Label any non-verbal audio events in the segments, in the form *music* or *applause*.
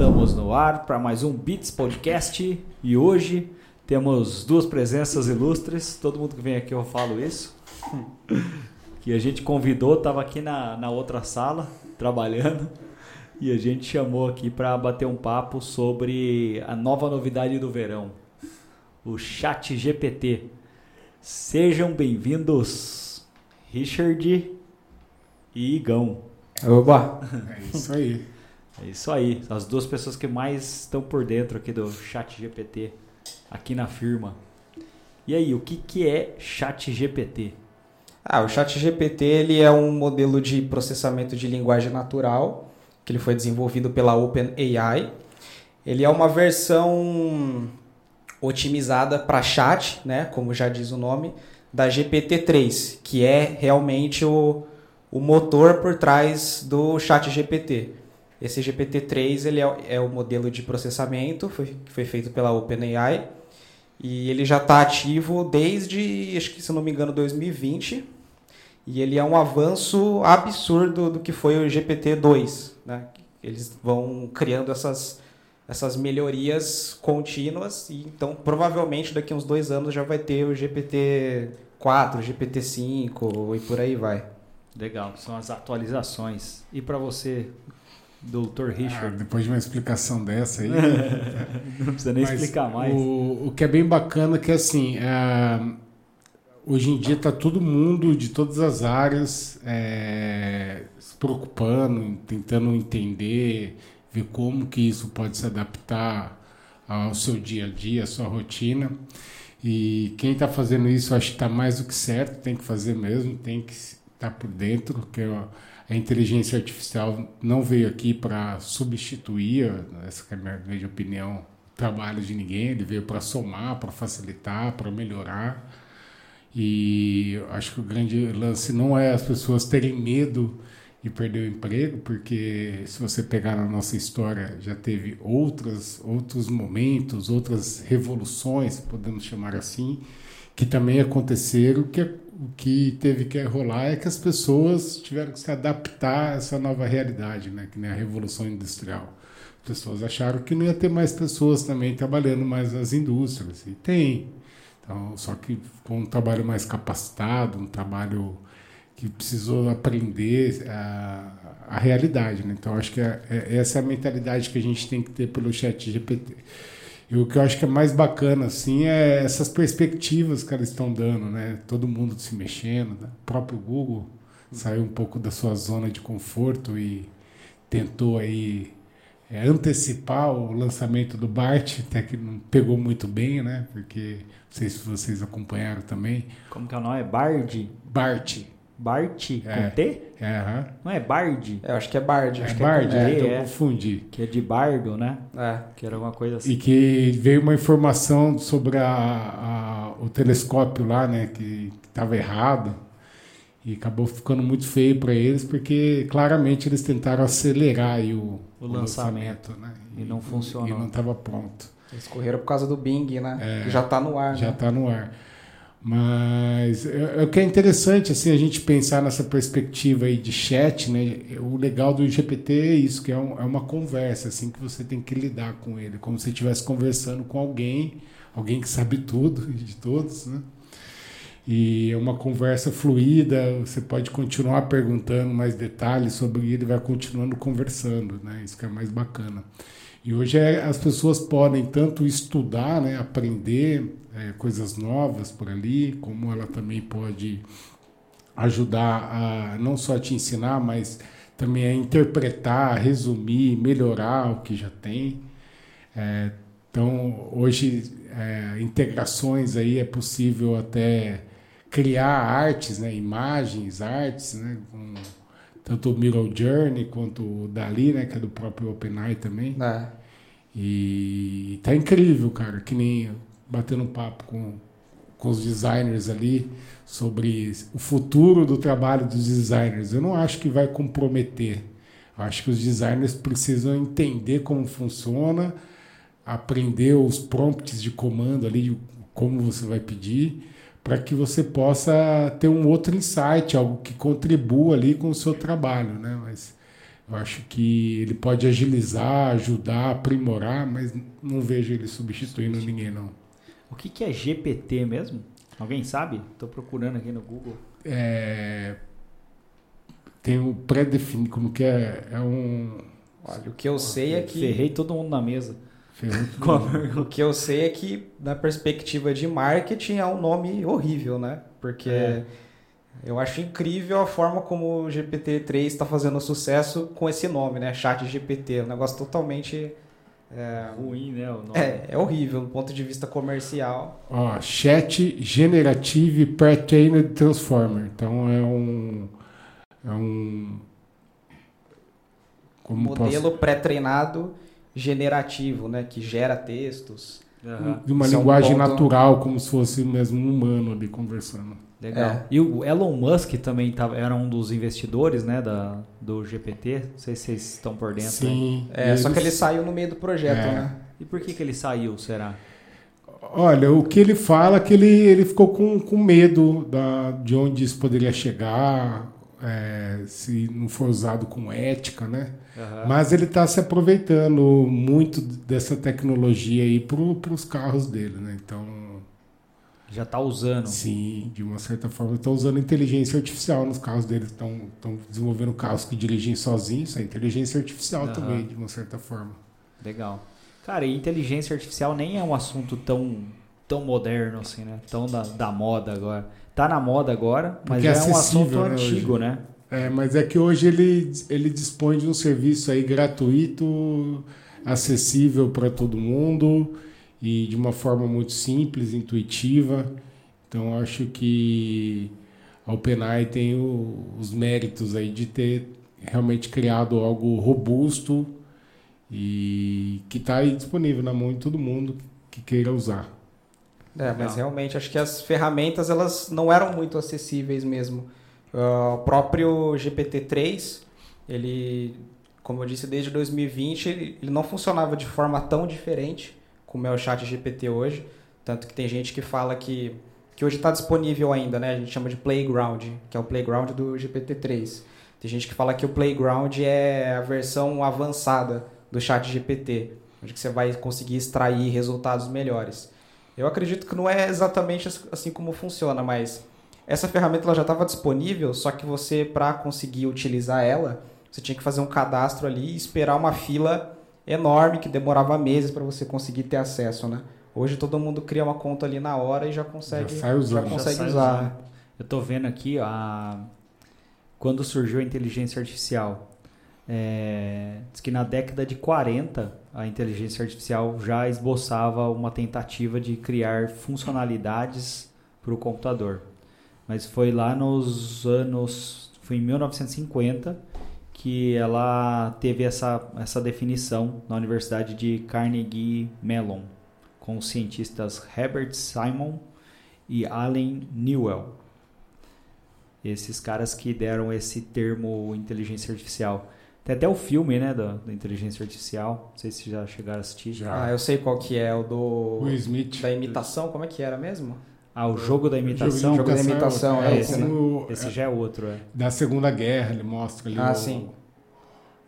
Estamos no ar para mais um Beats Podcast e hoje temos duas presenças ilustres. Todo mundo que vem aqui eu falo isso. *laughs* que a gente convidou, estava aqui na, na outra sala trabalhando e a gente chamou aqui para bater um papo sobre a nova novidade do verão, o Chat GPT. Sejam bem-vindos, Richard e Igão. Oba! É isso aí. É isso aí, as duas pessoas que mais estão por dentro aqui do Chat GPT, aqui na firma. E aí, o que, que é Chat GPT? Ah, o Chat GPT ele é um modelo de processamento de linguagem natural que ele foi desenvolvido pela OpenAI. Ele é uma versão otimizada para chat, né, como já diz o nome, da GPT-3, que é realmente o, o motor por trás do Chat GPT. Esse GPT-3 ele é, é, o modelo de processamento foi, que foi feito pela OpenAI e ele já está ativo desde, acho que se não me engano, 2020. E ele é um avanço absurdo do que foi o GPT-2. Né? Eles vão criando essas, essas melhorias contínuas e então provavelmente daqui a uns dois anos já vai ter o GPT-4, GPT-5 e por aí vai. Legal, são as atualizações. E para você, Doutor Richard. Ah, depois de uma explicação dessa aí. *laughs* não precisa nem explicar mais. O, o que é bem bacana é que assim. É, hoje em dia está todo mundo de todas as áreas é, se preocupando, tentando entender, ver como que isso pode se adaptar ao seu dia a dia, à sua rotina. E quem está fazendo isso, acho que está mais do que certo, tem que fazer mesmo, tem que estar tá por dentro, porque a inteligência artificial não veio aqui para substituir, essa é a minha, minha opinião, o trabalho de ninguém, ele veio para somar, para facilitar, para melhorar. E acho que o grande lance não é as pessoas terem medo de perder o emprego, porque se você pegar na nossa história, já teve outras, outros momentos, outras revoluções, podemos chamar assim, que também aconteceram, que o que teve que rolar é que as pessoas tiveram que se adaptar a essa nova realidade, né? que nem a Revolução Industrial. As pessoas acharam que não ia ter mais pessoas também trabalhando mais nas indústrias, e tem. Então, só que com um trabalho mais capacitado, um trabalho que precisou aprender a, a realidade. Né? Então, acho que é, é, essa é a mentalidade que a gente tem que ter pelo chat GPT. E o que eu acho que é mais bacana, assim, é essas perspectivas que elas estão dando, né? Todo mundo se mexendo, né? o próprio Google saiu um pouco da sua zona de conforto e tentou aí é, antecipar o lançamento do BART, *laughs* até que não pegou muito bem, né? Porque não sei se vocês acompanharam também. Como que é o nome? É Bard? BART. Bart é. com T? É, uhum. Não é Bard? É, eu acho que é Bard. É acho Bard, que é, é, então eu confundi. Que é de bardo, né? É. Que era alguma coisa assim. E que veio uma informação sobre a, a, o telescópio lá, né? Que estava errado. E acabou ficando muito feio para eles, porque claramente eles tentaram acelerar aí o, o, o lançamento, lançamento, né? E, e não funcionou. E não estava pronto. Eles correram por causa do Bing, né? É, que já está no ar. Já está né? no ar. Mas é, é, o que é interessante assim a gente pensar nessa perspectiva aí de chat, né? O legal do GPT é isso, que é, um, é uma conversa assim que você tem que lidar com ele, como se estivesse conversando com alguém, alguém que sabe tudo *laughs* de todos, né? E é uma conversa fluida, você pode continuar perguntando mais detalhes sobre ele, vai continuando conversando, né? Isso que é mais bacana. E hoje é, as pessoas podem tanto estudar, né, aprender é, coisas novas por ali, como ela também pode ajudar a não só a te ensinar, mas também a interpretar, a resumir, melhorar o que já tem. É, então, hoje, é, integrações aí é possível até criar artes, né, imagens, artes, né, com tanto o Mirror Journey quanto o Dali, né, que é do próprio OpenAI também. É. E tá incrível, cara, que nem batendo um papo com, com os designers ali sobre o futuro do trabalho dos designers. Eu não acho que vai comprometer. Eu acho que os designers precisam entender como funciona, aprender os prompts de comando ali, como você vai pedir, para que você possa ter um outro insight, algo que contribua ali com o seu trabalho, né? Mas Eu acho que ele pode agilizar, ajudar, aprimorar, mas não vejo ele substituindo ninguém, não. O que, que é GPT mesmo? Alguém sabe? Estou procurando aqui no Google. É, tem o pré-definido, como que é? É um. Olha, o que eu sei é que. Ferrei todo mundo na mesa. *laughs* o que eu sei é que, na perspectiva de marketing, é um nome horrível, né? Porque é. eu acho incrível a forma como o GPT-3 está fazendo sucesso com esse nome, né? Chat GPT. Um negócio totalmente. É, ruim, né? É, é horrível do ponto de vista comercial. Ó, Chat Generative Pre-Trained Transformer. Então é um. É um. Como modelo posso... pré-treinado generativo, né? Que gera textos. Uhum. De uma Isso linguagem é um ponto... natural, como se fosse mesmo um humano ali conversando. Legal. É. E o Elon Musk também tava, era um dos investidores né, da, do GPT. Não sei se vocês estão por dentro. Sim. É, só que ele saiu no meio do projeto, é. né? E por que, que ele saiu, será? Olha, o que ele fala é que ele, ele ficou com, com medo da, de onde isso poderia chegar, é, se não for usado com ética, né? Uhum. Mas ele está se aproveitando muito dessa tecnologia aí para os carros dele, né? Então já está usando. Sim, de uma certa forma está usando inteligência artificial nos carros dele. Estão desenvolvendo carros que dirigem sozinhos. É inteligência artificial uhum. também, de uma certa forma. Legal. Cara, e inteligência artificial nem é um assunto tão tão moderno assim, né? Tão da, da moda agora. Tá na moda agora, mas já é, um assunto né, antigo, hoje. né? É, mas é que hoje ele, ele dispõe de um serviço aí gratuito, acessível para todo mundo e de uma forma muito simples, intuitiva. Então acho que a OpenAI tem o, os méritos aí de ter realmente criado algo robusto e que está aí disponível na mão de todo mundo que queira usar. É, mas realmente acho que as ferramentas elas não eram muito acessíveis mesmo. Uh, o próprio GPT-3, ele, como eu disse, desde 2020, ele, ele não funcionava de forma tão diferente como é o chat GPT hoje. Tanto que tem gente que fala que, que hoje está disponível ainda, né? A gente chama de Playground, que é o Playground do GPT-3. Tem gente que fala que o Playground é a versão avançada do chat GPT, onde você vai conseguir extrair resultados melhores. Eu acredito que não é exatamente assim como funciona, mas essa ferramenta ela já estava disponível, só que você, para conseguir utilizar ela, você tinha que fazer um cadastro ali e esperar uma fila enorme que demorava meses para você conseguir ter acesso, né? Hoje todo mundo cria uma conta ali na hora e já consegue, já já consegue já usar. Né? Eu estou vendo aqui a quando surgiu a inteligência artificial. É, diz que na década de 40 a inteligência artificial já esboçava uma tentativa de criar funcionalidades para o computador. Mas foi lá nos anos. Foi em 1950 que ela teve essa, essa definição na Universidade de Carnegie Mellon, com os cientistas Herbert Simon e Allen Newell. Esses caras que deram esse termo inteligência artificial. Tem até o filme, né, da, da inteligência artificial. Não sei se já chegaram a assistir. Já. Ah, eu sei qual que é, o do... Will Smith. Da imitação, como é que era mesmo? Ah, o jogo da imitação? O jogo, da imitação, é, é esse, né? Esse já é outro, é. Da Segunda Guerra, ele mostra ali ah, o, sim.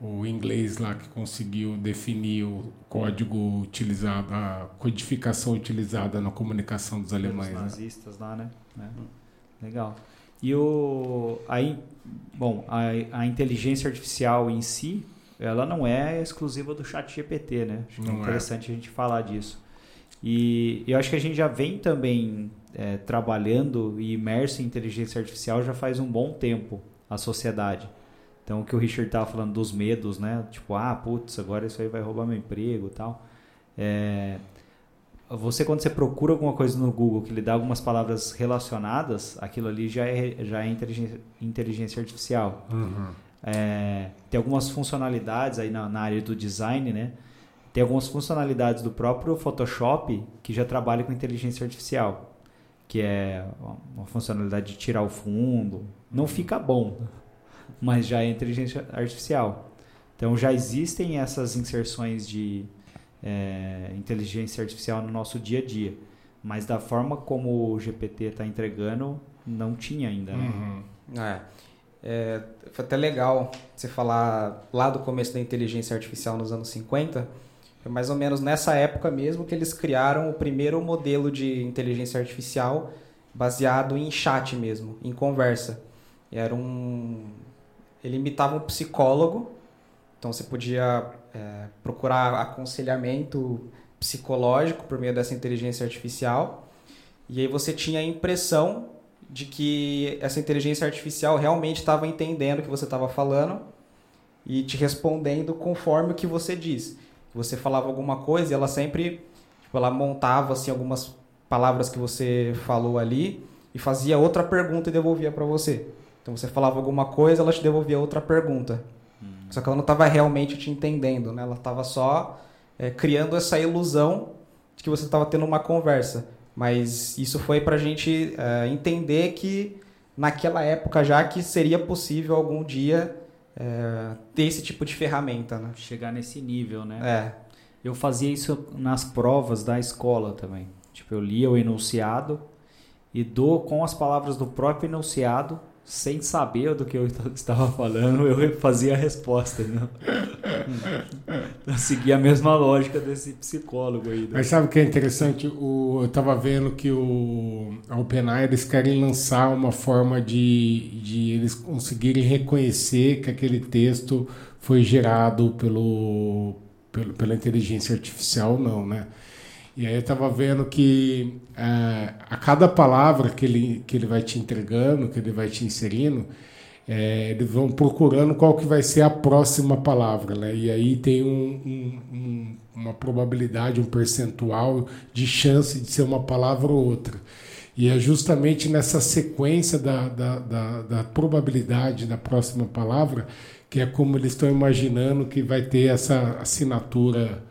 o inglês lá que conseguiu definir o código utilizado, a codificação utilizada na comunicação dos alemães. Os né? nazistas né? lá, né? É. Legal. E o aí, bom, a, a inteligência artificial em si, ela não é exclusiva do chat GPT, né? Acho que é não é interessante é. a gente falar disso. E eu acho que a gente já vem também é, trabalhando e imerso em inteligência artificial já faz um bom tempo, a sociedade. Então, o que o Richard estava falando dos medos, né? Tipo, ah, putz, agora isso aí vai roubar meu emprego e tal. É, você, quando você procura alguma coisa no Google que lhe dá algumas palavras relacionadas, aquilo ali já é, já é inteligência, inteligência artificial. Uhum. É, tem algumas funcionalidades aí na, na área do design, né? Tem algumas funcionalidades do próprio Photoshop que já trabalha com inteligência artificial que é uma funcionalidade de tirar o fundo. Não fica bom, mas já é inteligência artificial. Então já existem essas inserções de é, inteligência artificial no nosso dia a dia, mas da forma como o GPT está entregando, não tinha ainda. Né? Uhum. É. É, foi até legal você falar lá do começo da inteligência artificial nos anos 50. Foi mais ou menos nessa época mesmo que eles criaram o primeiro modelo de inteligência artificial baseado em chat mesmo, em conversa. Era um. Ele imitava um psicólogo, então você podia é, procurar aconselhamento psicológico por meio dessa inteligência artificial. E aí você tinha a impressão de que essa inteligência artificial realmente estava entendendo o que você estava falando e te respondendo conforme o que você diz. Você falava alguma coisa e ela sempre tipo, ela montava assim algumas palavras que você falou ali e fazia outra pergunta e devolvia para você. Então você falava alguma coisa, ela te devolvia outra pergunta. Hum. Só que ela não estava realmente te entendendo, né? Ela estava só é, criando essa ilusão de que você estava tendo uma conversa. Mas isso foi para a gente é, entender que naquela época já que seria possível algum dia é, ter esse tipo de ferramenta, né? Chegar nesse nível, né? É. Eu fazia isso nas provas da escola também. Tipo, eu lia o enunciado e dou com as palavras do próprio enunciado sem saber do que eu estava falando, eu fazia a resposta. Né? seguia a mesma lógica desse psicólogo aí. Né? Mas sabe o que é interessante? O, eu estava vendo que o, a OpenAI eles querem lançar uma forma de, de eles conseguirem reconhecer que aquele texto foi gerado pelo, pelo, pela inteligência artificial ou não, né? E aí eu estava vendo que é, a cada palavra que ele, que ele vai te entregando, que ele vai te inserindo, é, eles vão procurando qual que vai ser a próxima palavra, né? E aí tem um, um, um, uma probabilidade, um percentual de chance de ser uma palavra ou outra. E é justamente nessa sequência da, da, da, da probabilidade da próxima palavra que é como eles estão imaginando que vai ter essa assinatura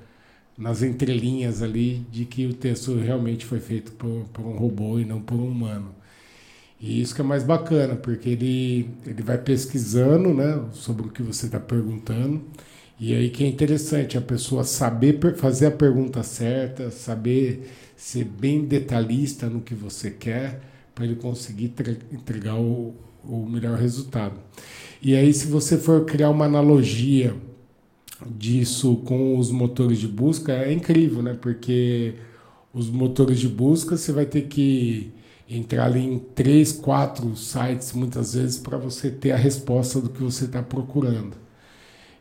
nas entrelinhas ali de que o texto realmente foi feito por, por, um robô e não por um humano. E isso que é mais bacana, porque ele, ele vai pesquisando né, sobre o que você está perguntando. E aí que é interessante a pessoa saber fazer a pergunta certa, saber ser bem detalhista no que você quer, para ele conseguir entregar o, o melhor resultado. E aí, se você for criar uma analogia disso com os motores de busca é incrível, né? Porque os motores de busca você vai ter que entrar ali em três, quatro sites muitas vezes para você ter a resposta do que você está procurando.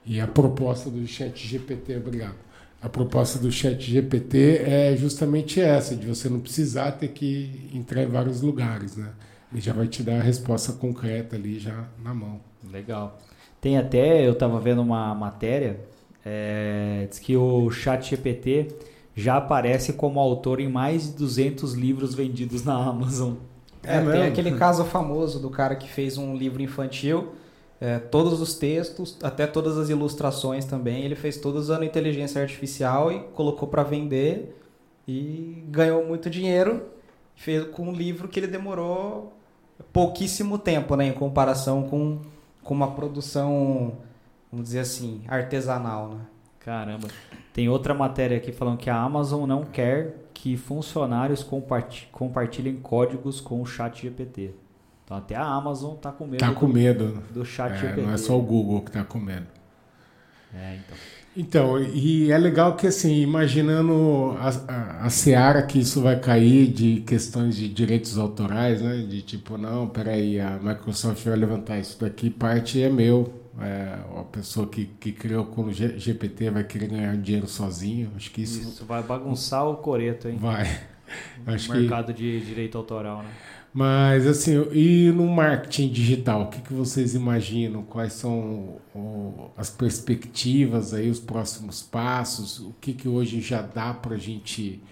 E a proposta do Chat GPT, obrigado. A proposta do Chat GPT é justamente essa, de você não precisar ter que entrar em vários lugares, né? Ele já vai te dar a resposta concreta ali já na mão. Legal. Tem até, eu estava vendo uma matéria, é, diz que o Chat GPT já aparece como autor em mais de 200 livros vendidos na Amazon. É, é tem aquele *laughs* caso famoso do cara que fez um livro infantil, é, todos os textos, até todas as ilustrações também, ele fez todos usando inteligência artificial e colocou para vender e ganhou muito dinheiro. Fez com um livro que ele demorou pouquíssimo tempo, né, em comparação com com uma produção, vamos dizer assim, artesanal, né? Caramba. Tem outra matéria aqui falando que a Amazon não quer que funcionários compartilhem códigos com o chat GPT. Então até a Amazon está com medo, tá com medo. do chat é, GPT. Não é só o Google que está com medo. É, então. Então, e é legal que, assim, imaginando a, a, a seara que isso vai cair de questões de direitos autorais, né? De tipo, não, peraí, a Microsoft vai levantar isso daqui, parte é meu. É, a pessoa que, que criou com o GPT vai querer ganhar dinheiro sozinho. Acho que isso. Isso vai bagunçar o coreto, hein? Vai. *laughs* Acho mercado que... de direito autoral, né? Mas assim, e no marketing digital, o que, que vocês imaginam? Quais são o, as perspectivas aí, os próximos passos? O que, que hoje já dá para a gente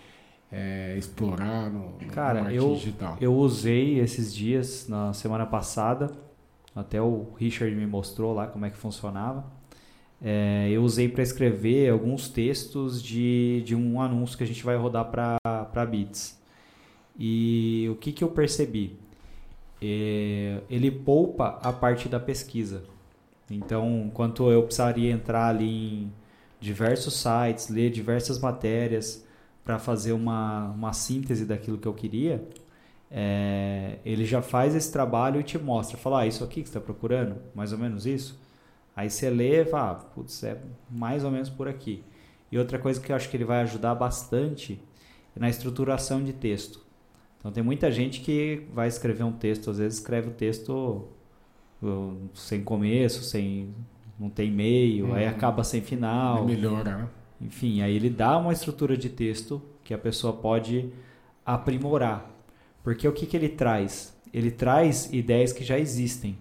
é, explorar no, Cara, no marketing eu, digital? Eu usei esses dias na semana passada, até o Richard me mostrou lá como é que funcionava. É, eu usei para escrever alguns textos de, de um anúncio que a gente vai rodar para Bits. E o que, que eu percebi? É, ele poupa a parte da pesquisa. Então, enquanto eu precisaria entrar ali em diversos sites, ler diversas matérias para fazer uma, uma síntese daquilo que eu queria, é, ele já faz esse trabalho e te mostra. Fala, ah, isso aqui que você está procurando, mais ou menos isso. Aí você lê e fala, ah, putz, é mais ou menos por aqui. E outra coisa que eu acho que ele vai ajudar bastante é na estruturação de texto. Então tem muita gente que vai escrever um texto, às vezes escreve o texto sem começo, sem não tem meio, hum, aí acaba sem final. Melhora, né? Enfim, aí ele dá uma estrutura de texto que a pessoa pode aprimorar. Porque o que, que ele traz? Ele traz ideias que já existem.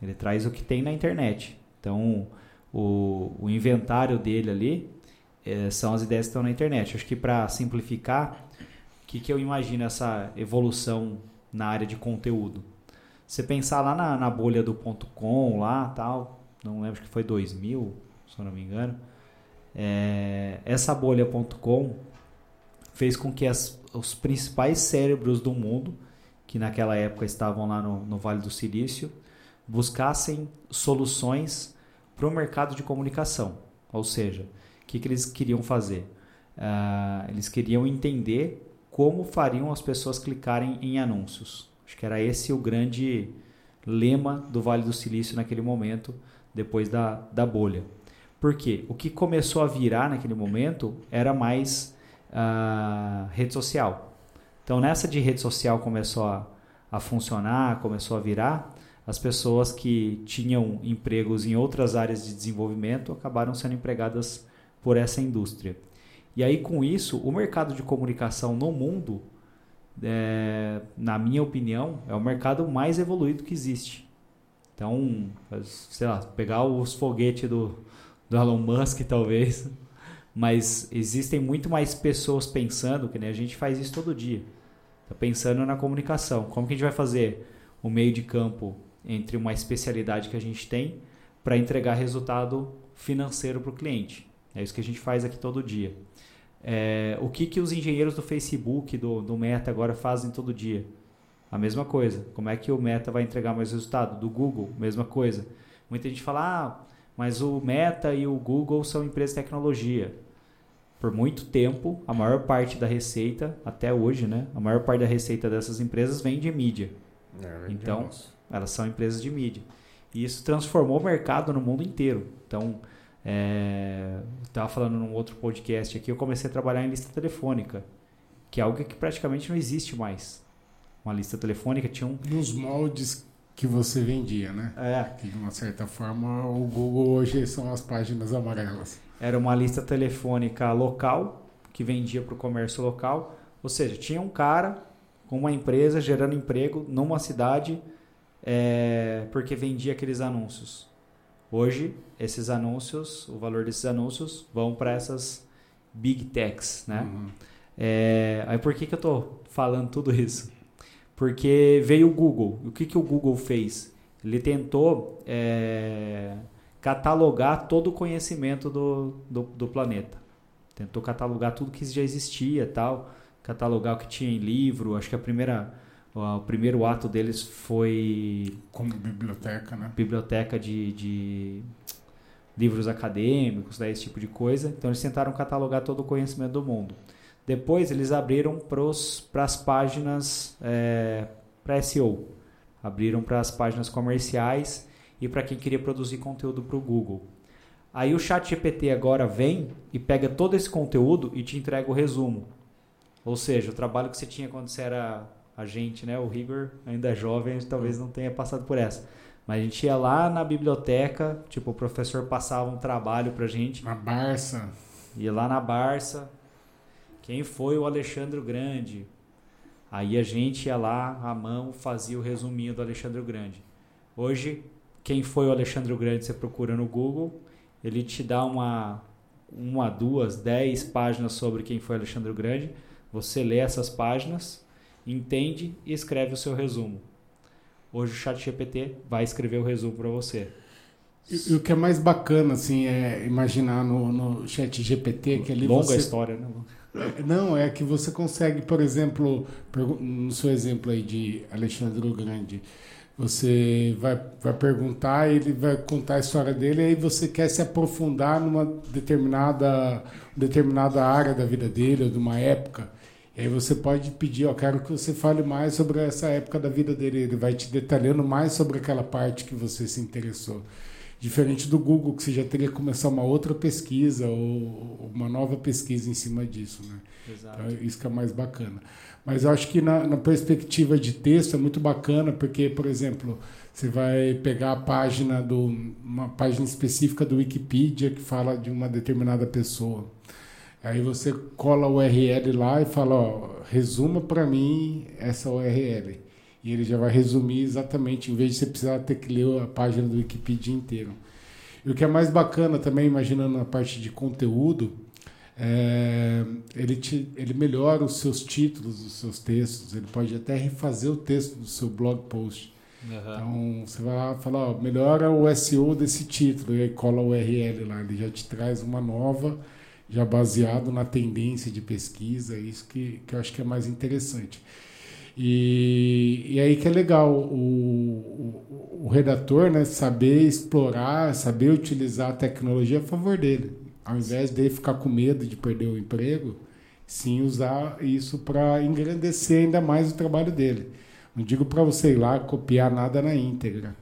Ele traz o que tem na internet. Então, o, o inventário dele ali é, são as ideias que estão na internet. Acho que para simplificar, o que, que eu imagino essa evolução na área de conteúdo? Você pensar lá na, na bolha do ponto .com, lá, tal, não lembro que foi 2000, se eu não me engano. É, essa bolha.com fez com que as, os principais cérebros do mundo, que naquela época estavam lá no, no Vale do Silício, buscassem soluções para o mercado de comunicação. Ou seja, o que, que eles queriam fazer? Uh, eles queriam entender como fariam as pessoas clicarem em anúncios. Acho que era esse o grande lema do Vale do Silício naquele momento, depois da, da bolha. Por quê? O que começou a virar naquele momento era mais rede social. Então, nessa de rede social começou a, a funcionar, começou a virar, as pessoas que tinham empregos em outras áreas de desenvolvimento acabaram sendo empregadas por essa indústria. E aí, com isso, o mercado de comunicação no mundo, é, na minha opinião, é o mercado mais evoluído que existe. Então, sei lá, pegar os foguetes do, do Elon Musk, talvez. Mas existem muito mais pessoas pensando, que a gente faz isso todo dia. Tá pensando na comunicação. Como que a gente vai fazer o meio de campo entre uma especialidade que a gente tem para entregar resultado financeiro para o cliente? É isso que a gente faz aqui todo dia. É, o que, que os engenheiros do Facebook, do, do Meta agora fazem todo dia? A mesma coisa. Como é que o Meta vai entregar mais resultado? Do Google, mesma coisa. Muita gente fala, ah, mas o Meta e o Google são empresas de tecnologia. Por muito tempo, a maior parte da receita, até hoje, né? A maior parte da receita dessas empresas vem de mídia. É, então, elas são empresas de mídia. E isso transformou o mercado no mundo inteiro. Então, é, estava falando num outro podcast aqui, eu comecei a trabalhar em lista telefônica, que é algo que praticamente não existe mais uma lista telefônica, tinha um... Nos moldes que você vendia, né? É. Que de uma certa forma o Google hoje são as páginas amarelas. Era uma lista telefônica local, que vendia para o comércio local. Ou seja, tinha um cara com uma empresa gerando emprego numa cidade é, porque vendia aqueles anúncios. Hoje, esses anúncios, o valor desses anúncios vão para essas big techs, né? Uhum. É, aí por que, que eu estou falando tudo isso? Porque veio o Google. O que, que o Google fez? Ele tentou é, catalogar todo o conhecimento do, do, do, planeta. Tentou catalogar tudo que já existia tal. Catalogar o que tinha em livro. Acho que a primeira, o primeiro ato deles foi... Como biblioteca, né? Biblioteca de, de livros acadêmicos, né, esse tipo de coisa. Então eles tentaram catalogar todo o conhecimento do mundo. Depois eles abriram para as páginas é, para SEO, abriram para as páginas comerciais e para quem queria produzir conteúdo para o Google. Aí o Chat GPT agora vem e pega todo esse conteúdo e te entrega o resumo. Ou seja, o trabalho que você tinha quando você era agente, né? O Rigor ainda é jovem, talvez não tenha passado por essa. Mas a gente ia lá na biblioteca, tipo, o professor passava um trabalho pra gente. Na Barça. Ia lá na Barça, quem foi o Alexandre Grande? Aí a gente ia lá, à mão, fazia o resuminho do Alexandre Grande. Hoje, quem foi o Alexandre Grande, você procura no Google, ele te dá uma, uma, duas, dez páginas sobre quem foi Alexandre Grande. Você lê essas páginas, entende e escreve o seu resumo. Hoje o Chat GPT vai escrever o resumo para você. E, o que é mais bacana, assim, é imaginar no, no Chat GPT que ali Longa você... história, né? Não, é que você consegue, por exemplo, no seu exemplo aí de Alexandre o Grande, você vai, vai perguntar, ele vai contar a história dele, e aí você quer se aprofundar numa determinada, determinada área da vida dele, ou de uma época. E aí você pode pedir, ó, quero que você fale mais sobre essa época da vida dele. Ele vai te detalhando mais sobre aquela parte que você se interessou. Diferente do Google, que você já teria que começar uma outra pesquisa ou uma nova pesquisa em cima disso, né? Exato. Então, isso que é mais bacana. Mas eu acho que na, na perspectiva de texto é muito bacana, porque, por exemplo, você vai pegar a página do uma página específica do Wikipedia que fala de uma determinada pessoa. Aí você cola o URL lá e fala, ó, resuma para mim essa URL. E ele já vai resumir exatamente, em vez de você precisar ter que ler a página do Wikipedia inteiro. E o que é mais bacana também, imaginando a parte de conteúdo, é, ele, te, ele melhora os seus títulos dos seus textos, ele pode até refazer o texto do seu blog post. Uhum. Então você vai lá e fala, ó, melhora o SEO desse título, e aí cola o URL lá, ele já te traz uma nova já baseado na tendência de pesquisa, isso que, que eu acho que é mais interessante. E, e aí que é legal o, o, o, redator né, saber explorar, saber utilizar a tecnologia a favor dele. Ao invés dele ficar com medo de perder o emprego, sim usar isso para engrandecer ainda mais o trabalho dele. Não digo para você ir lá copiar nada na íntegra,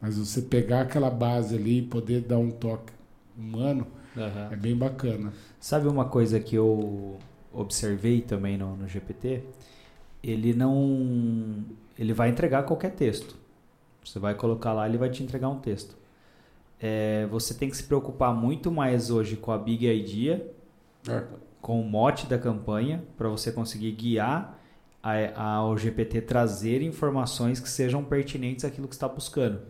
mas você pegar aquela base ali e poder dar um toque humano, uhum. é bem bacana. Sabe uma coisa que eu observei também no, no GPT? Ele não. Ele vai entregar qualquer texto. Você vai colocar lá, ele vai te entregar um texto. É, você tem que se preocupar muito mais hoje com a Big Idea, é. com o mote da campanha, para você conseguir guiar ao GPT trazer informações que sejam pertinentes àquilo que está buscando.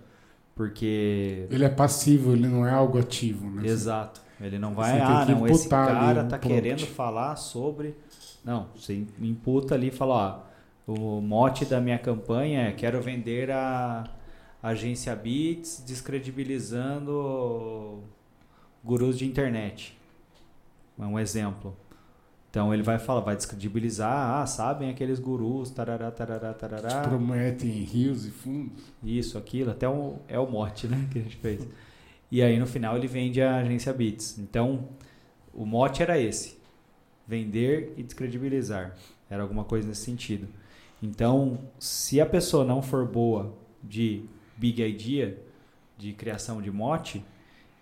Porque. Ele é passivo, ele não é algo ativo. Né? Exato. Ele não vai, ah, não, esse cara tá querendo falar sobre. Não, você imputa ali e fala, ó, o mote da minha campanha é quero vender a agência Bits descredibilizando gurus de internet. É um exemplo. Então ele vai falar, vai descredibilizar, ah, sabem aqueles gurus, tarará, tarará, tarará. Que prometem rios e fundos. Isso, aquilo, até um, é o mote, né, que a gente fez. E aí no final ele vende a agência Bits. Então o mote era esse: vender e descredibilizar. Era alguma coisa nesse sentido. Então, se a pessoa não for boa de big idea, de criação de mote,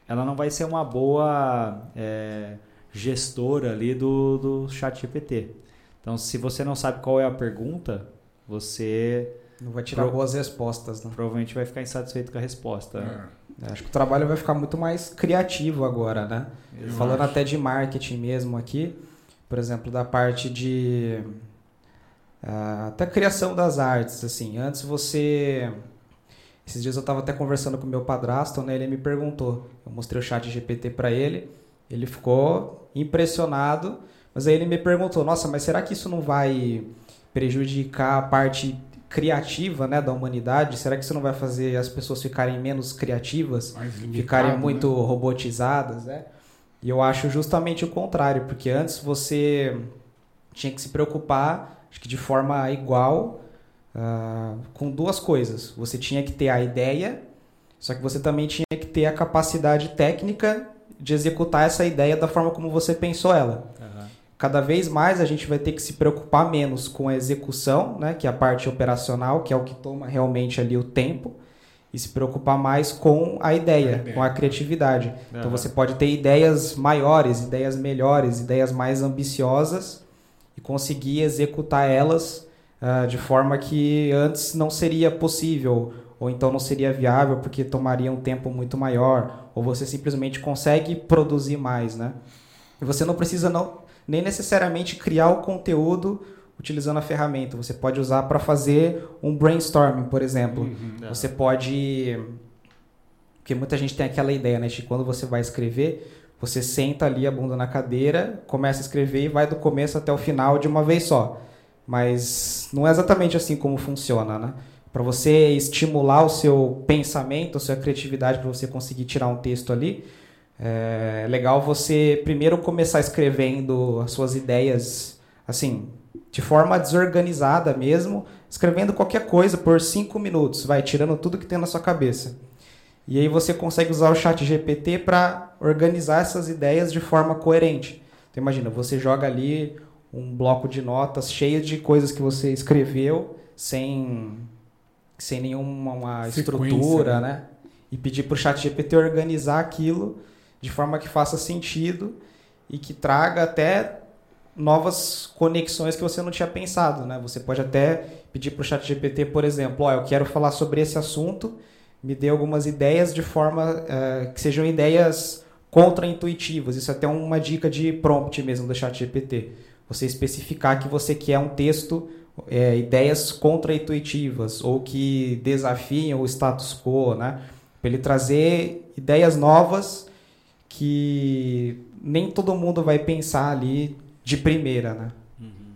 ela não vai ser uma boa é, gestora ali do, do chat GPT. Então, se você não sabe qual é a pergunta, você... Não vai tirar pro... boas respostas, né? Provavelmente vai ficar insatisfeito com a resposta. É. É, acho que o trabalho vai ficar muito mais criativo agora, né? Eu Falando acho. até de marketing mesmo aqui, por exemplo, da parte de uh, até criação das artes, assim. Antes você esses dias eu estava até conversando com meu padrasto, né? Ele me perguntou, eu mostrei o chat GPT para ele, ele ficou impressionado, mas aí ele me perguntou, nossa, mas será que isso não vai prejudicar a parte criativa né, da humanidade, será que isso não vai fazer as pessoas ficarem menos criativas, ficarem né? muito né? robotizadas? Né? E eu acho justamente o contrário, porque antes você tinha que se preocupar, acho que de forma igual, uh, com duas coisas. Você tinha que ter a ideia, só que você também tinha que ter a capacidade técnica de executar essa ideia da forma como você pensou ela. Cada vez mais a gente vai ter que se preocupar menos com a execução, né, que é a parte operacional, que é o que toma realmente ali o tempo, e se preocupar mais com a ideia, a ideia. com a criatividade. Uhum. Então você pode ter ideias maiores, ideias melhores, ideias mais ambiciosas e conseguir executar elas uh, de forma que antes não seria possível ou então não seria viável porque tomaria um tempo muito maior, ou você simplesmente consegue produzir mais, né? E você não precisa não nem necessariamente criar o conteúdo utilizando a ferramenta. Você pode usar para fazer um brainstorming, por exemplo. Uhum, é. Você pode. Porque muita gente tem aquela ideia, né? De quando você vai escrever, você senta ali a bunda na cadeira, começa a escrever e vai do começo até o final de uma vez só. Mas não é exatamente assim como funciona, né? Para você estimular o seu pensamento, a sua criatividade, para você conseguir tirar um texto ali, é legal você primeiro começar escrevendo as suas ideias, assim, de forma desorganizada mesmo, escrevendo qualquer coisa por cinco minutos, vai tirando tudo que tem na sua cabeça. E aí você consegue usar o chat GPT para organizar essas ideias de forma coerente. Então imagina, você joga ali um bloco de notas cheio de coisas que você escreveu sem, sem nenhuma uma estrutura, né? E pedir para o chat GPT organizar aquilo de forma que faça sentido e que traga até novas conexões que você não tinha pensado, né? Você pode até pedir para o chat GPT, por exemplo, ó, eu quero falar sobre esse assunto, me dê algumas ideias de forma uh, que sejam ideias contraintuitivas. Isso é até uma dica de prompt mesmo do chat GPT. Você especificar que você quer um texto, é, ideias contraintuitivas ou que desafiem o status quo, né? Para ele trazer ideias novas que nem todo mundo vai pensar ali de primeira, né? Uhum.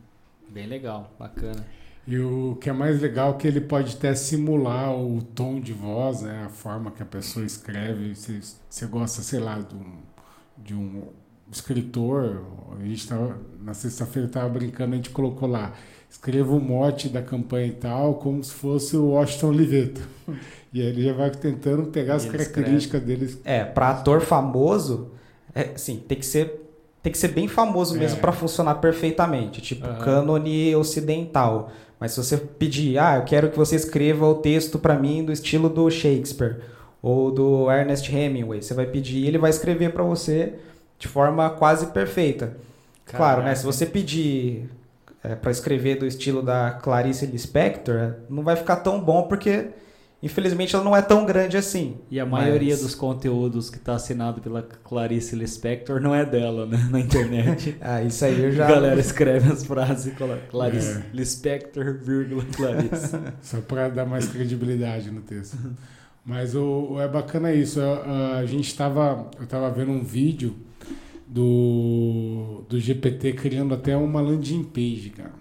Bem legal, bacana. E o que é mais legal é que ele pode até simular o tom de voz, né? a forma que a pessoa escreve. Se você gosta, sei lá, de um, de um escritor, a gente tava, na sexta-feira estava brincando, a gente colocou lá, escreva o mote da campanha e tal, como se fosse o Washington Oliveto. *laughs* E aí ele já vai tentando pegar as características escreve. deles. É, para ator famoso, é, sim, tem que ser tem que ser bem famoso mesmo é. para funcionar perfeitamente, tipo uhum. cânone ocidental. Mas se você pedir, ah, eu quero que você escreva o texto para mim do estilo do Shakespeare ou do Ernest Hemingway, você vai pedir e ele vai escrever para você de forma quase perfeita. Caraca. Claro, né? Se você pedir é, para escrever do estilo da Clarice Lispector, não vai ficar tão bom porque Infelizmente ela não é tão grande assim. E a maioria dos conteúdos que está assinado pela Clarice Lispector não é dela, né? Na internet. *laughs* ah, isso aí eu já. A galera escreve as frases Clarice é. Lispector, vírgula Clarice. *laughs* Só para dar mais credibilidade no texto. Mas o, o é bacana isso. A, a gente estava. Eu estava vendo um vídeo do, do GPT criando até uma landing page, cara.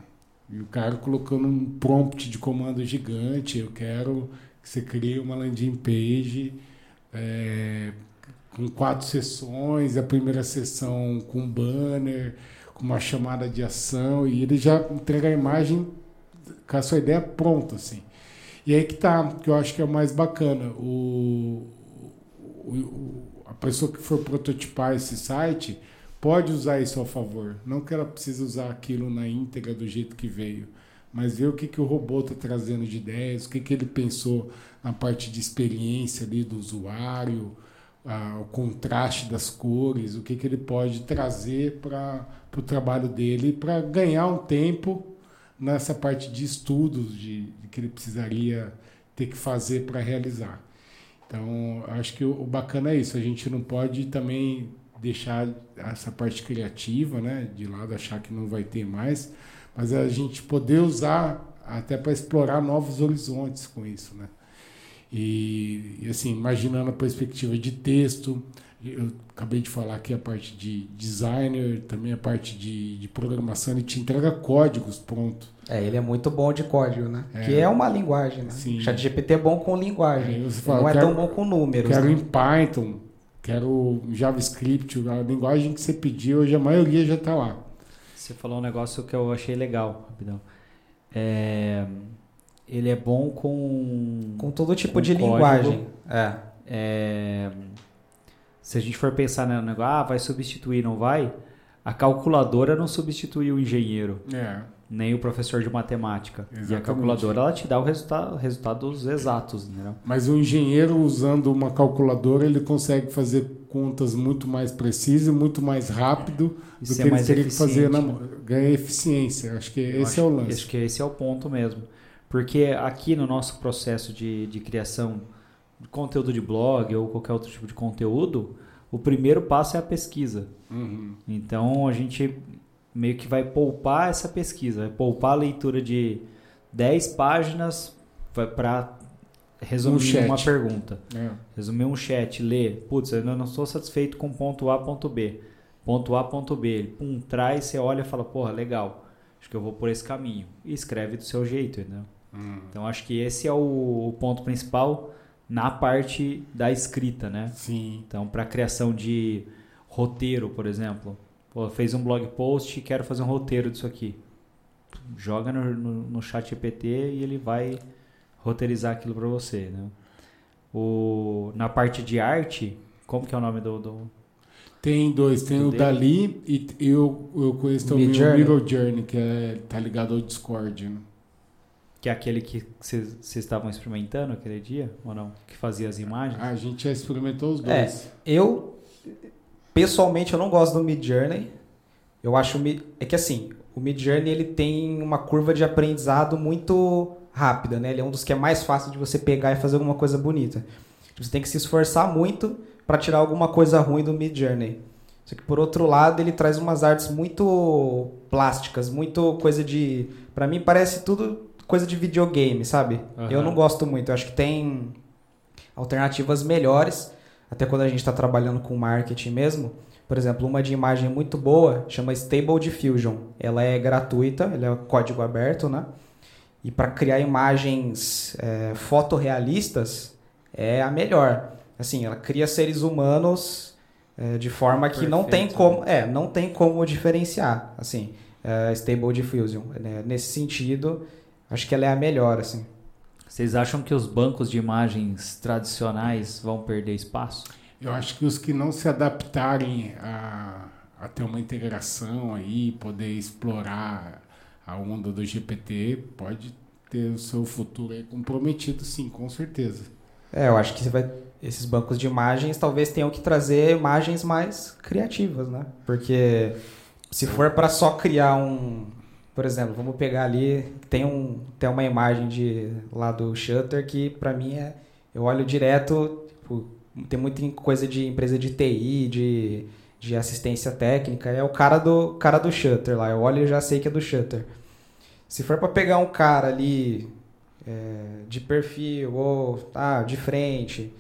E o cara colocando um prompt de comando gigante. Eu quero você cria uma landing page é, com quatro sessões, a primeira sessão com banner, com uma chamada de ação, e ele já entrega a imagem com a sua ideia pronta, assim. E aí que tá, que eu acho que é o mais bacana. O, o, a pessoa que for prototipar esse site pode usar isso a favor. Não que ela precise usar aquilo na íntegra do jeito que veio mas ver o que, que o robô está trazendo de ideias, o que, que ele pensou na parte de experiência ali do usuário, o contraste das cores, o que, que ele pode trazer para o trabalho dele para ganhar um tempo nessa parte de estudos de, de que ele precisaria ter que fazer para realizar. Então, acho que o, o bacana é isso, a gente não pode também deixar essa parte criativa né, de lado, achar que não vai ter mais, mas a gente poder usar até para explorar novos horizontes com isso, né? E, assim, imaginando a perspectiva de texto, eu acabei de falar aqui a parte de designer, também a parte de, de programação, ele te entrega códigos pronto. É, ele é muito bom de código, né? É, que é uma linguagem, né? Sim. Chat GPT é bom com linguagem, fala, não é quero, tão bom com números. Quero né? em Python, quero JavaScript, a linguagem que você pediu, hoje a maioria já está lá. Você falou um negócio que eu achei legal, rapidão. É, ele é bom com. Com todo tipo com de código. linguagem. É. é. Se a gente for pensar no negócio, ah, vai substituir, não vai? A calculadora não substitui o engenheiro. É. Nem o professor de matemática. Exatamente. E a calculadora ela te dá o resultado, resultados exatos, entendeu? Mas o engenheiro usando uma calculadora, ele consegue fazer contas muito mais precisas, muito mais rápido do que ele teria que fazer na ganha eficiência. Acho que esse acho, é o lance. Acho que esse é o ponto mesmo. Porque aqui no nosso processo de, de criação de conteúdo de blog ou qualquer outro tipo de conteúdo, o primeiro passo é a pesquisa. Uhum. Então a gente meio que vai poupar essa pesquisa, vai poupar a leitura de 10 páginas para resumir um uma pergunta. É. Resumir um chat, ler, putz, eu não estou satisfeito com ponto A, ponto B. Ponto A, ponto B. Ele, pum, traz, você olha e fala, porra, legal, acho que eu vou por esse caminho. E escreve do seu jeito, entendeu? Hum. Então acho que esse é o, o, ponto principal na parte da escrita, né? Sim. Então, para criação de roteiro, por exemplo. Pô, fez um blog post e quero fazer um roteiro disso aqui. Joga no, no, no chat GPT e ele vai roteirizar aquilo para você, né? O, na parte de arte, como que é o nome do, do... Tem dois, tem o dele? Dali e eu, eu conheço também Midjourney. o Mirror Journey, que é, tá ligado ao Discord. Né? Que é aquele que vocês estavam experimentando aquele dia, ou não? Que fazia as imagens? Ah, a gente já experimentou os É. dois. Eu, pessoalmente, eu não gosto do Mid Journey. Eu acho o Mid- é que assim, o Mid Journey ele tem uma curva de aprendizado muito rápida, né? Ele é um dos que é mais fácil de você pegar e fazer alguma coisa bonita. Tipo, Você tem que se esforçar muito para tirar alguma coisa ruim do Mid Journey. Só que por outro lado, ele traz umas artes muito plásticas, muito coisa de, Pra mim parece tudo coisa de videogame, sabe? Aham. Eu não gosto muito. Eu acho que tem alternativas melhores, até quando a gente está trabalhando com marketing mesmo. Por exemplo, uma de imagem muito boa chama Stable Diffusion. Ela é gratuita, ela é código aberto, né? E para criar imagens é, fotorrealistas é a melhor. Assim, ela cria seres humanos é, de forma que não tem Perfeito, como, é, não tem como diferenciar. Assim, é, Stable Diffusion. né? Nesse sentido, acho que ela é a melhor, assim. Vocês acham que os bancos de imagens tradicionais vão perder espaço? Eu acho que os que não se adaptarem a, a ter uma integração aí, poder explorar a onda do GPT, pode ter o seu futuro aí comprometido, sim, com certeza. É, eu acho que vai, esses bancos de imagens talvez tenham que trazer imagens mais criativas, né? Porque se for para só criar um, por exemplo, vamos pegar ali, tem um tem uma imagem de lá do Shutter que para mim é eu olho direto, tipo, tem muita coisa de empresa de TI, de, de assistência técnica, é o cara do cara do Shutter lá, eu olho e já sei que é do Shutter. Se for para pegar um cara ali é, de perfil ou ah, de frente,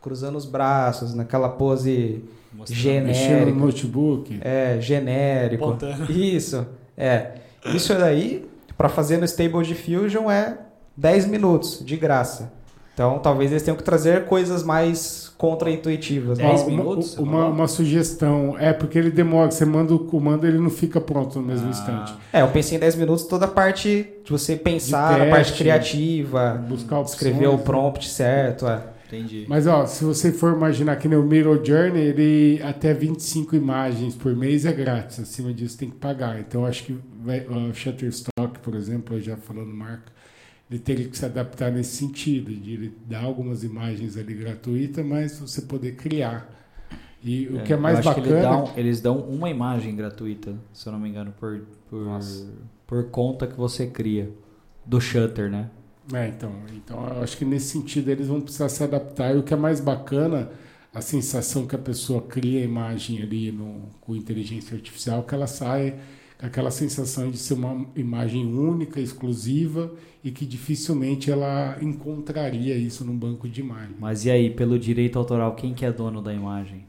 cruzando os braços, naquela pose Mexendo genérica, no notebook, é, genérico. Apontando. *laughs* Isso, é. Isso daí, para fazer no Stable Diffusion é 10 minutos, de graça. Então, talvez eles tenham que trazer coisas mais contra-intuitivas. né? 10 Ó, uma, minutos, uma, falou? uma sugestão. É porque ele demora, você manda o comando ele não fica pronto no mesmo Ah, instante. É, eu pensei em 10 minutos toda a parte de você pensar De na parte teste, criativa, Buscar opções, escrever o né? prompt certo. É. Entendi. Mas ó, se você for imaginar que no Mirror Journey, ele até 25 imagens por mês é grátis. Acima disso tem que pagar. Então acho que vai, o Shutterstock, por exemplo, já falando marca, ele teria que se adaptar nesse sentido, de ele dar algumas imagens ali gratuitas, mas você poder criar. E o que é mais eu acho que bacana. ele dá eles dão uma imagem gratuita, se eu não me engano, por, por, Nossa. por conta que você cria. Do Shutter, né? É, então, então eu acho que nesse sentido eles vão precisar se adaptar. E o que é mais bacana, a sensação que a pessoa cria a imagem ali no, com inteligência artificial, que ela sai aquela sensação de ser uma imagem única, exclusiva e que dificilmente ela encontraria isso num banco de imagens. Mas e aí, pelo direito autoral, quem que é dono da imagem?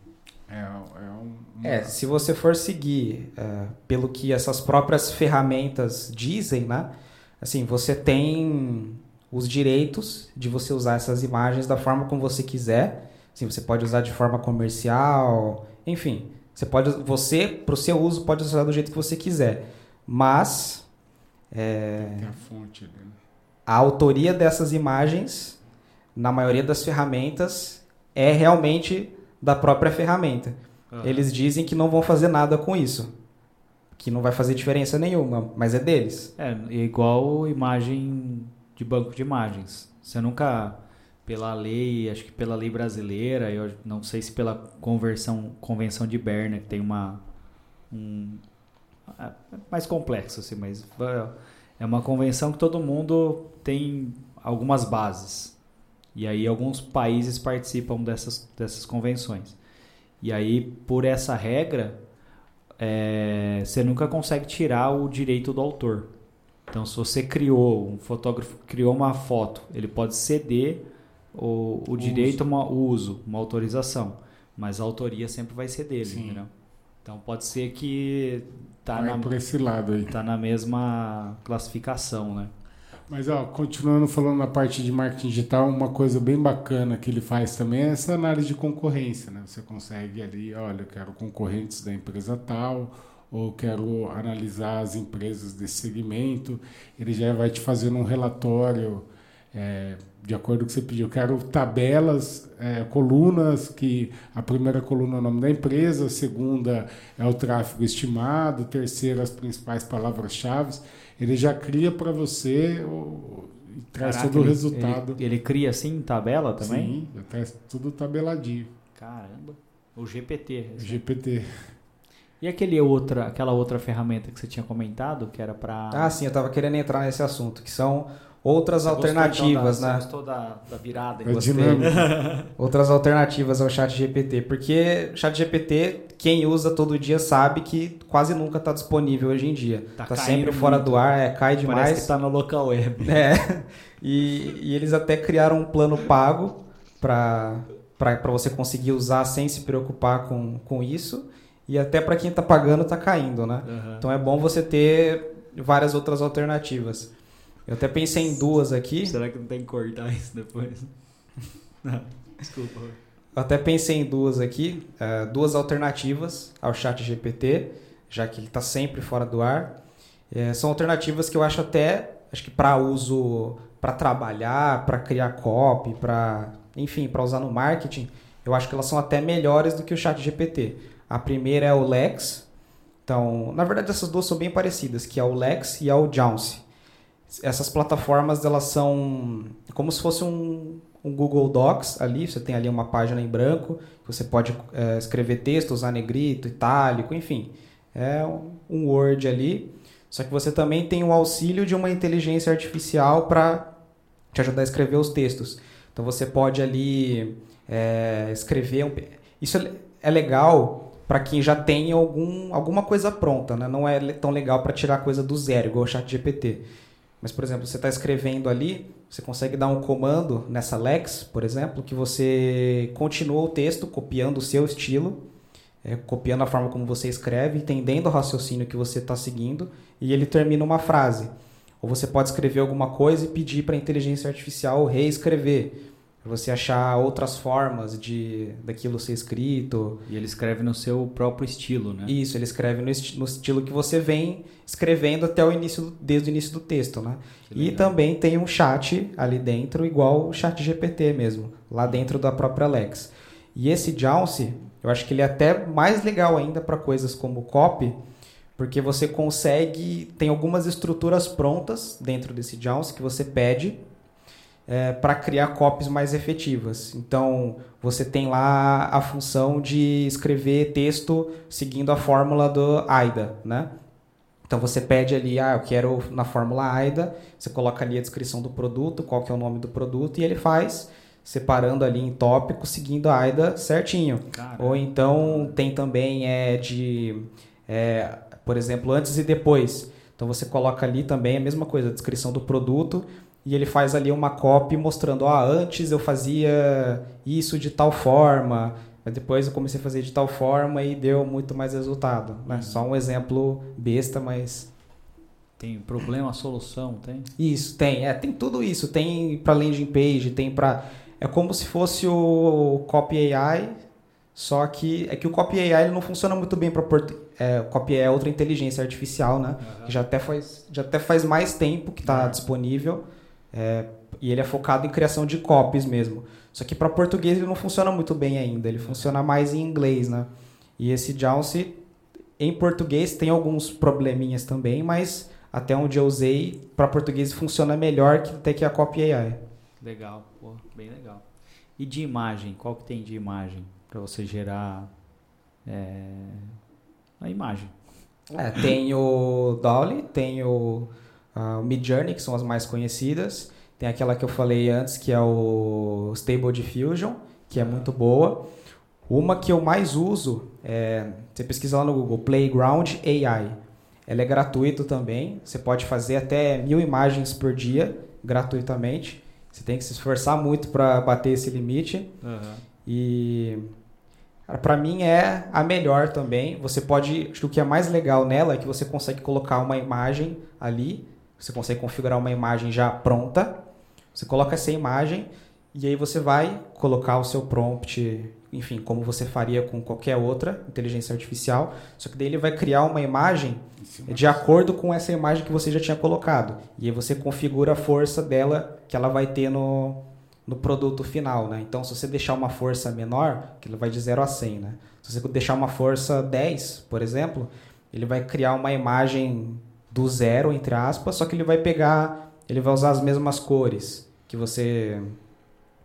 É, é, um, É, se você for seguir é, pelo que essas próprias ferramentas dizem, né? Assim, você tem os direitos de você usar essas imagens da forma como você quiser. Assim, você pode usar de forma comercial, enfim. Você pode, você, para o seu uso, pode usar do jeito que você quiser. Mas é, tem a fonte ali. né? a autoria dessas imagens, na maioria das ferramentas, é realmente da própria ferramenta. Eles dizem que não vão fazer nada com isso. Que não vai fazer diferença nenhuma, mas é deles. É, é igual imagem de banco de imagens. Você nunca, pela lei, acho que pela lei brasileira, eu não sei se pela conversão, convenção de Berna, que tem uma. Um, é mais complexo, assim, mas é uma convenção que todo mundo tem algumas bases. E aí alguns países participam dessas, dessas convenções. E aí, por essa regra, é, você nunca consegue tirar o direito do autor. Então, se você criou, um fotógrafo criou uma foto, ele pode ceder o, o direito a uma, o uso, uma autorização, mas a autoria sempre vai ser dele, Sim. entendeu? Então, pode ser que tá Vai na, por esse lado aí. tá na mesma classificação, né? Mas ó, continuando falando na parte de marketing digital, uma coisa bem bacana que ele faz também é essa análise de concorrência, né? Você consegue ali, olha, eu quero concorrentes da empresa tal, ou quero analisar as empresas desse segmento. Ele já vai te fazendo um relatório é, de acordo com o que você pediu. Eu quero tabelas, é, colunas, que a primeira coluna é o nome da empresa, a segunda é o tráfego estimado, a terceira as principais palavras-chave. Ele já cria para você o, e traz Caraca, todo o resultado. Ele, ele cria assim tabela também? Sim, já traz tudo tabeladinho. Caramba. O GPT. O GPT. E aquele outra, aquela outra ferramenta que você tinha comentado, que era para. Ah, sim, eu estava querendo entrar nesse assunto, que são outras alternativas, então, da, né? Você gostou da, da virada? É Gostei. dinâmico. *laughs* Outras alternativas ao chat GPT, porque chat GPT, quem usa todo dia sabe que quase nunca está disponível hoje em dia. Tá Está caindo sempre fora muito. do ar, é, cai Parece demais. que tá no local web. *laughs* É, e, e eles até criaram um plano pago para você conseguir usar sem se preocupar com, com isso. E até para quem está pagando está caindo, né? Aham. Então é bom você ter várias outras alternativas. Eu até pensei em duas aqui. Será que não tem que cortar isso depois? Não, *laughs* desculpa. Eu até pensei em duas aqui, eh, duas alternativas ao chat GPT, já que ele está sempre fora do ar. Eh, são alternativas que eu acho até, acho que para uso, para trabalhar, para criar copy, para, enfim, para usar no marketing, eu acho que elas são até melhores do que o chat GPT. A primeira é o Lex. Então, na verdade essas duas são bem parecidas, que é o Lex e é o Jounce. Essas plataformas elas são como se fosse um, um Google Docs ali, você tem ali uma página em branco, você pode eh, escrever texto, usar negrito, itálico, enfim. É um- Word ali. Só que você também tem o auxílio de uma inteligência artificial para te ajudar a escrever os textos. Então você pode ali eh, escrever. Um, isso é, é legal para quem já tem algum, alguma coisa pronta, né? Não é tão legal para tirar coisa do zero, igual o chat GPT. Mas, por exemplo, você está escrevendo ali, você consegue dar um comando nessa Lex, por exemplo, que você continua o texto copiando o seu estilo, é, copiando a forma como você escreve, entendendo o raciocínio que você está seguindo, e ele termina uma frase. Ou você pode escrever alguma coisa e pedir para a inteligência artificial reescrever, você achar outras formas de daquilo ser escrito, E ele escreve no seu próprio estilo, né? isso, ele escreve no, esti- no estilo que você vem escrevendo até o início, desde o início do texto, né? E também tem um chat ali dentro, igual o chat GPT mesmo, lá dentro da própria Alex. E esse Jounce, eu acho que ele é até mais legal ainda para coisas como copy, porque você consegue, tem algumas estruturas prontas dentro desse Jounce que você pede para criar copies mais efetivas. Então, você tem lá a função de escrever texto seguindo a fórmula do AIDA, né? Então você pede ali, ah, eu quero na fórmula AIDA, você coloca ali a descrição do produto, qual que é o nome do produto, e ele faz separando ali em tópicos, seguindo a AIDA certinho. Cara, Ou então tem também é de, é, por exemplo, antes e depois. Então você coloca ali também a mesma coisa, a descrição do produto, e ele faz ali uma copy mostrando, ah, antes eu fazia isso de tal forma, mas depois eu comecei a fazer de tal forma e deu muito mais resultado. Né? Só um exemplo besta, mas tem problema, solução, tem? isso, tem. É, tem tudo isso. Tem para landing page, tem para É como se fosse o Copy AI, só que é que o Copy AI ele não funciona muito bem para é, o Copy AI é outra inteligência artificial, né? Que já até faz já até faz mais tempo que está disponível. É, e ele é focado em criação de copies mesmo. Só que para português ele não funciona muito bem ainda, ele funciona mais em inglês, né? E esse Jounce em português tem alguns probleminhas também, mas até onde eu usei, para português funciona melhor que até que a Copy AI. Legal, pô, bem legal. E de imagem, qual que tem de imagem para você gerar é, a imagem? É, tem o Dolly, tem o, ah, o Midjourney, que são as mais conhecidas. Tem aquela que eu falei antes, que é o Stable Diffusion, que é muito boa. Uma que eu mais uso, é, você pesquisa lá no Google, Playground AI. Ela é gratuito também, você pode fazer até mil imagens por dia, gratuitamente. Você tem que se esforçar muito para bater esse limite. E para mim é a melhor também. Você pode, acho que o que é mais legal nela é que você consegue colocar uma imagem ali, você consegue configurar uma imagem já pronta. Você coloca essa imagem e aí você vai colocar o seu prompt enfim, como você faria com qualquer outra inteligência artificial, só que daí ele vai criar uma imagem de acordo com essa imagem que você já tinha colocado. E aí você configura a força dela que ela vai ter no, no produto final, né? Então, se você deixar uma força menor, que ele vai de 0 a 100, né? Se você deixar uma força 10, por exemplo, ele vai criar uma imagem do zero, entre aspas, só que ele vai pegar, ele vai usar as mesmas cores que você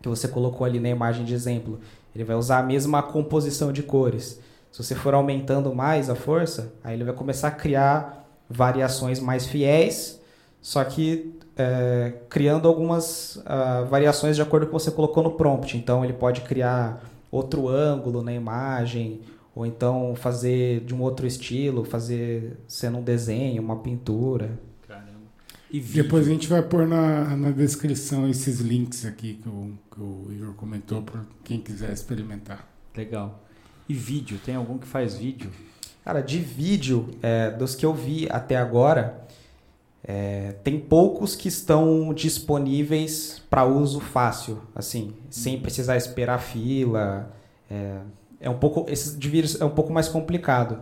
que você colocou ali na imagem de exemplo. Ele vai usar a mesma composição de cores. Se você for aumentando mais a força, aí ele vai começar a criar variações mais fiéis, só que é, criando algumas uh, variações de acordo com o que você colocou no prompt. Então ele pode criar outro ângulo na imagem, ou então fazer de um outro estilo, fazer sendo um desenho, uma pintura. E Depois a gente vai pôr na, na descrição esses links aqui que o, que o Igor comentou para quem quiser experimentar. Legal. E vídeo? Tem algum que faz vídeo? Cara, de vídeo, é, dos que eu vi até agora, é, tem poucos que estão disponíveis para uso fácil, assim, sem uhum. precisar esperar fila. É, é um pouco, esses de vírus é um pouco mais complicado.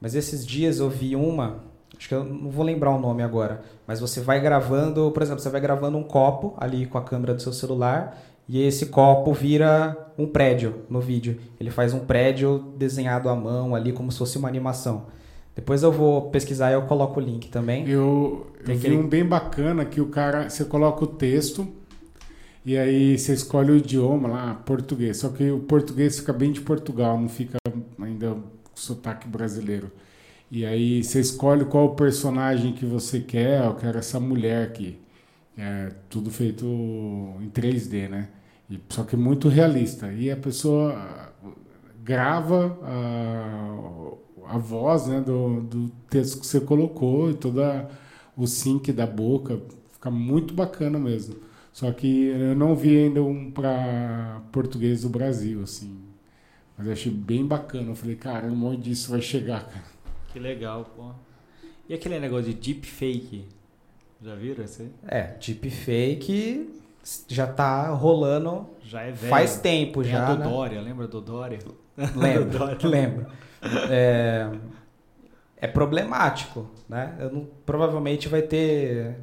Mas esses dias eu vi uma Acho que eu não vou lembrar o nome agora. Mas você vai gravando, por exemplo, você vai gravando um copo ali com a câmera do seu celular e esse copo vira um prédio no vídeo. Ele faz um prédio desenhado à mão ali como se fosse uma animação. Depois eu vou pesquisar e eu coloco o link também. Eu, eu vi um bem bacana que o cara, você coloca o texto e aí você escolhe o idioma lá, português. Só que o português fica bem de Portugal, não fica ainda sotaque brasileiro. E aí você escolhe qual personagem que você quer. Eu quero essa mulher aqui. É tudo feito em 3D, né? E, só que muito realista. E a pessoa grava a, a voz né, do, do texto que você colocou e toda o sync da boca. Fica muito bacana mesmo. Só que eu não vi ainda um para português do Brasil, assim. Mas eu achei bem bacana. Eu falei, caramba, onde isso vai chegar, cara? Que legal, pô. E aquele negócio de deepfake? Já viram aí? É, deepfake já tá rolando já é velho. faz tempo Tem já. A né? Dodória, lembra do Dória? *laughs* Lembro, lembro. É, é problemático, né? Não, provavelmente vai ter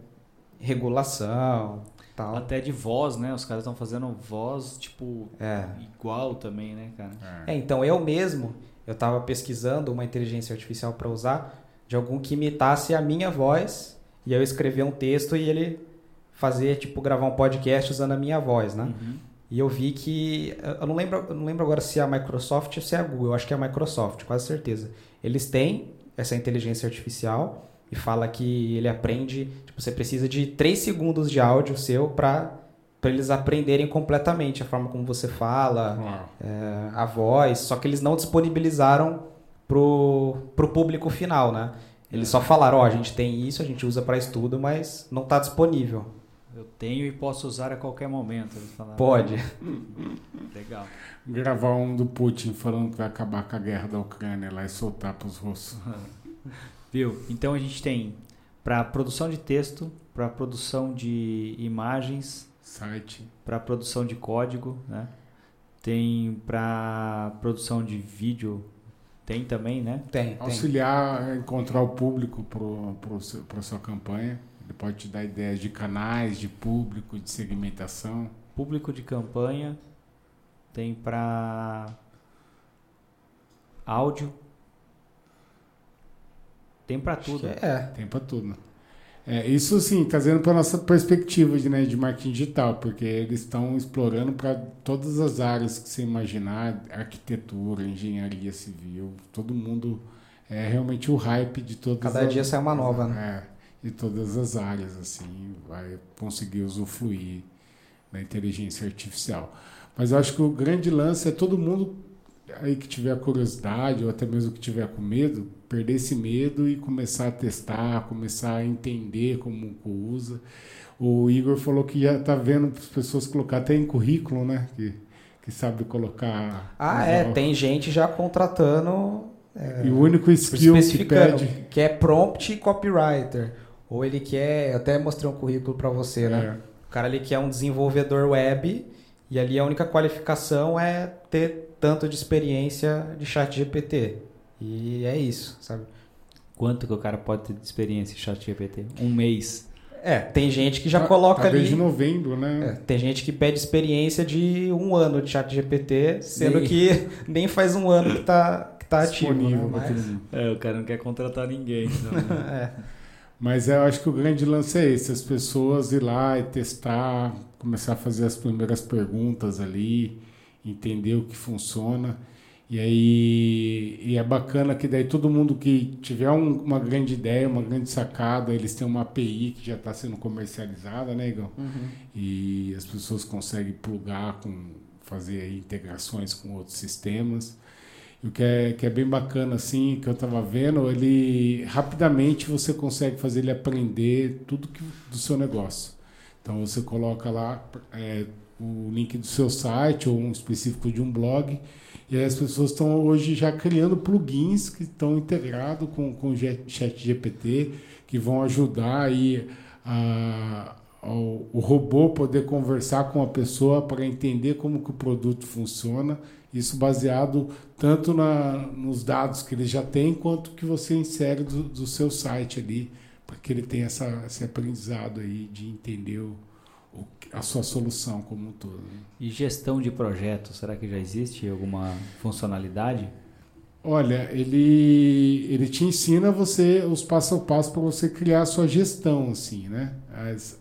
regulação, tal. Até de voz, né? Os caras estão fazendo voz tipo é. igual também, né, cara? É, então eu mesmo eu estava pesquisando uma inteligência artificial para usar de algum que imitasse a minha voz e eu escrever um texto e ele fazer tipo gravar um podcast usando a minha voz, né? Uhum. E eu vi que eu não lembro, eu não lembro agora se é a Microsoft ou se é a Google, eu acho que é a Microsoft, quase certeza. Eles têm essa inteligência artificial e fala que ele aprende, tipo, você precisa de 3 segundos de áudio seu para para eles aprenderem completamente a forma como você fala, é, a voz, só que eles não disponibilizaram pro, pro público final, né? Eles é. só falaram, ó, oh, a gente tem isso, a gente usa para estudo, mas não está disponível. Eu tenho e posso usar a qualquer momento. Pode. Legal. Gravar um do Putin falando que vai acabar com a guerra da Ucrânia lá e soltar para os russos. *laughs* Viu? Então a gente tem para produção de texto, para produção de imagens, site para produção de código, né? Tem para produção de vídeo, tem também, né? Tem. Auxiliar a encontrar o público para a sua campanha. Ele pode te dar ideias de canais, de público, de segmentação. Público de campanha tem para áudio. Tem para tudo. É. Tem para tudo. É, isso sim, trazendo para nossa perspectiva de, né, de marketing digital, porque eles estão explorando para todas as áreas que você imaginar, arquitetura, engenharia civil, todo mundo é realmente o hype de todas Cada as, dia sai uma nova, né? É, de todas as áreas, assim, vai conseguir usufruir da inteligência artificial. Mas eu acho que o grande lance é todo mundo aí que tiver curiosidade ou até mesmo que tiver com medo, perder esse medo e começar a testar, começar a entender como usa. O Igor falou que já está vendo as pessoas colocar até em currículo, né? Que, que sabe colocar. Ah, é, tem gente já contratando. É, e o único skill que pede. Que é prompt copywriter. Ou ele quer. Eu até mostrei um currículo para você, né? É. O cara ali quer um desenvolvedor web e ali a única qualificação é ter tanto de experiência de chat GPT. E é isso, sabe? Quanto que o cara pode ter de experiência em chat GPT? Um mês. É, tem gente que já Tá- coloca tá ali. desde novembro, É, né? tem gente que pede experiência de um ano de chat GPT, sendo Nem- que *laughs* nem faz um ano que tá, que tá ativo. Disponível né? pra todo Mas-. É, o cara não quer contratar ninguém. então. *laughs* é. Mas eu acho que o grande lance é esse, as pessoas ir lá e testar, começar a fazer as primeiras perguntas ali, entender o que funciona. E aí e é bacana que daí todo mundo que tiver um- uma grande ideia, uma grande sacada, eles têm uma API que já está sendo comercializada, né, Igor? E as pessoas conseguem plugar com fazer aí integrações com outros sistemas. E o que é, que é bem bacana, assim, que eu estava vendo, ele rapidamente você consegue fazer ele aprender tudo que, do seu negócio. Então você coloca lá é, o link do seu site ou um específico de um blog, e as pessoas estão hoje já criando plugins que estão integrados com, com o chat GPT, que vão ajudar aí a, o robô poder conversar com a pessoa para entender como que o produto funciona, isso baseado tanto na, nos dados que ele já tem, quanto que você insere do, do seu site ali, para que ele tenha essa, esse aprendizado aí de entender o- a sua solução como um todo. né? E gestão de projetos, será que já existe alguma funcionalidade? Olha, ele, ele te ensina você os passo a passo para você criar a sua gestão, assim, né? As-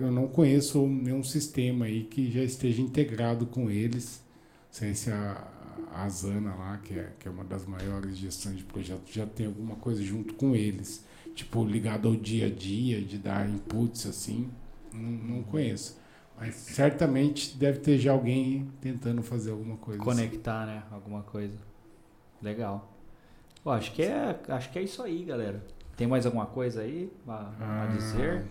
eu não conheço nenhum sistema aí que já esteja integrado com eles. Não sei se a, a Asana lá, que é, que é uma das maiores gestões de projetos, já tem alguma coisa junto com eles. Tipo, ligado ao dia a dia, de dar inputs assim. Não, não conheço. Mas certamente deve ter já alguém tentando fazer alguma coisa. assim. Conectar, né? Alguma coisa. Legal. Pô, acho que é, acho que é isso aí, galera. Tem mais alguma coisa aí a, a Ah, dizer?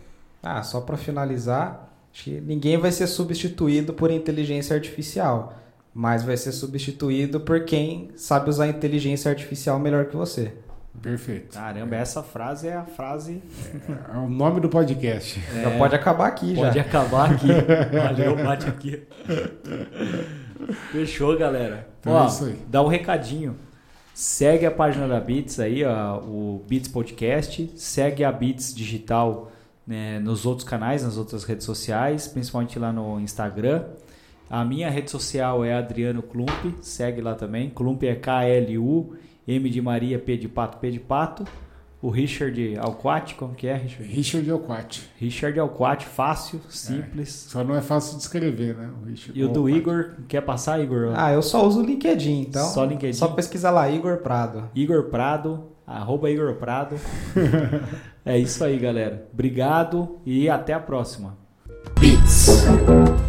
Ah, só para finalizar, acho que ninguém vai ser substituído por inteligência artificial, mas vai ser substituído por quem sabe usar a inteligência artificial melhor que você. Perfeito. Caramba, essa frase é a frase. É o nome do podcast. Já pode acabar aqui Pode já. acabar aqui. *laughs* Valeu, bate aqui. Fechou, galera. Então Ó, é isso aí. dá um recadinho. Segue a página da Beats aí, ó, o Beats Podcast. Segue a Beats Digital né, nos outros canais, nas outras redes sociais, principalmente lá no Instagram. A minha rede social é Adriano Klump, segue lá também. Klump é K-L-U, M de Maria, P de Pato, P de Pato. O Richard Alquati, como que é, Richard? Richard Alquati. Richard Alquati, fácil, simples. Só não é fácil de escrever, né? O Richard E o do. Igor, quer passar, Igor? Ah, eu só uso o LinkedIn, então. Só LinkedIn? Só pesquisar lá, Igor Prado. Igor Prado, arroba Igor Prado. *laughs* é isso aí, galera. Obrigado e até a próxima. Beats.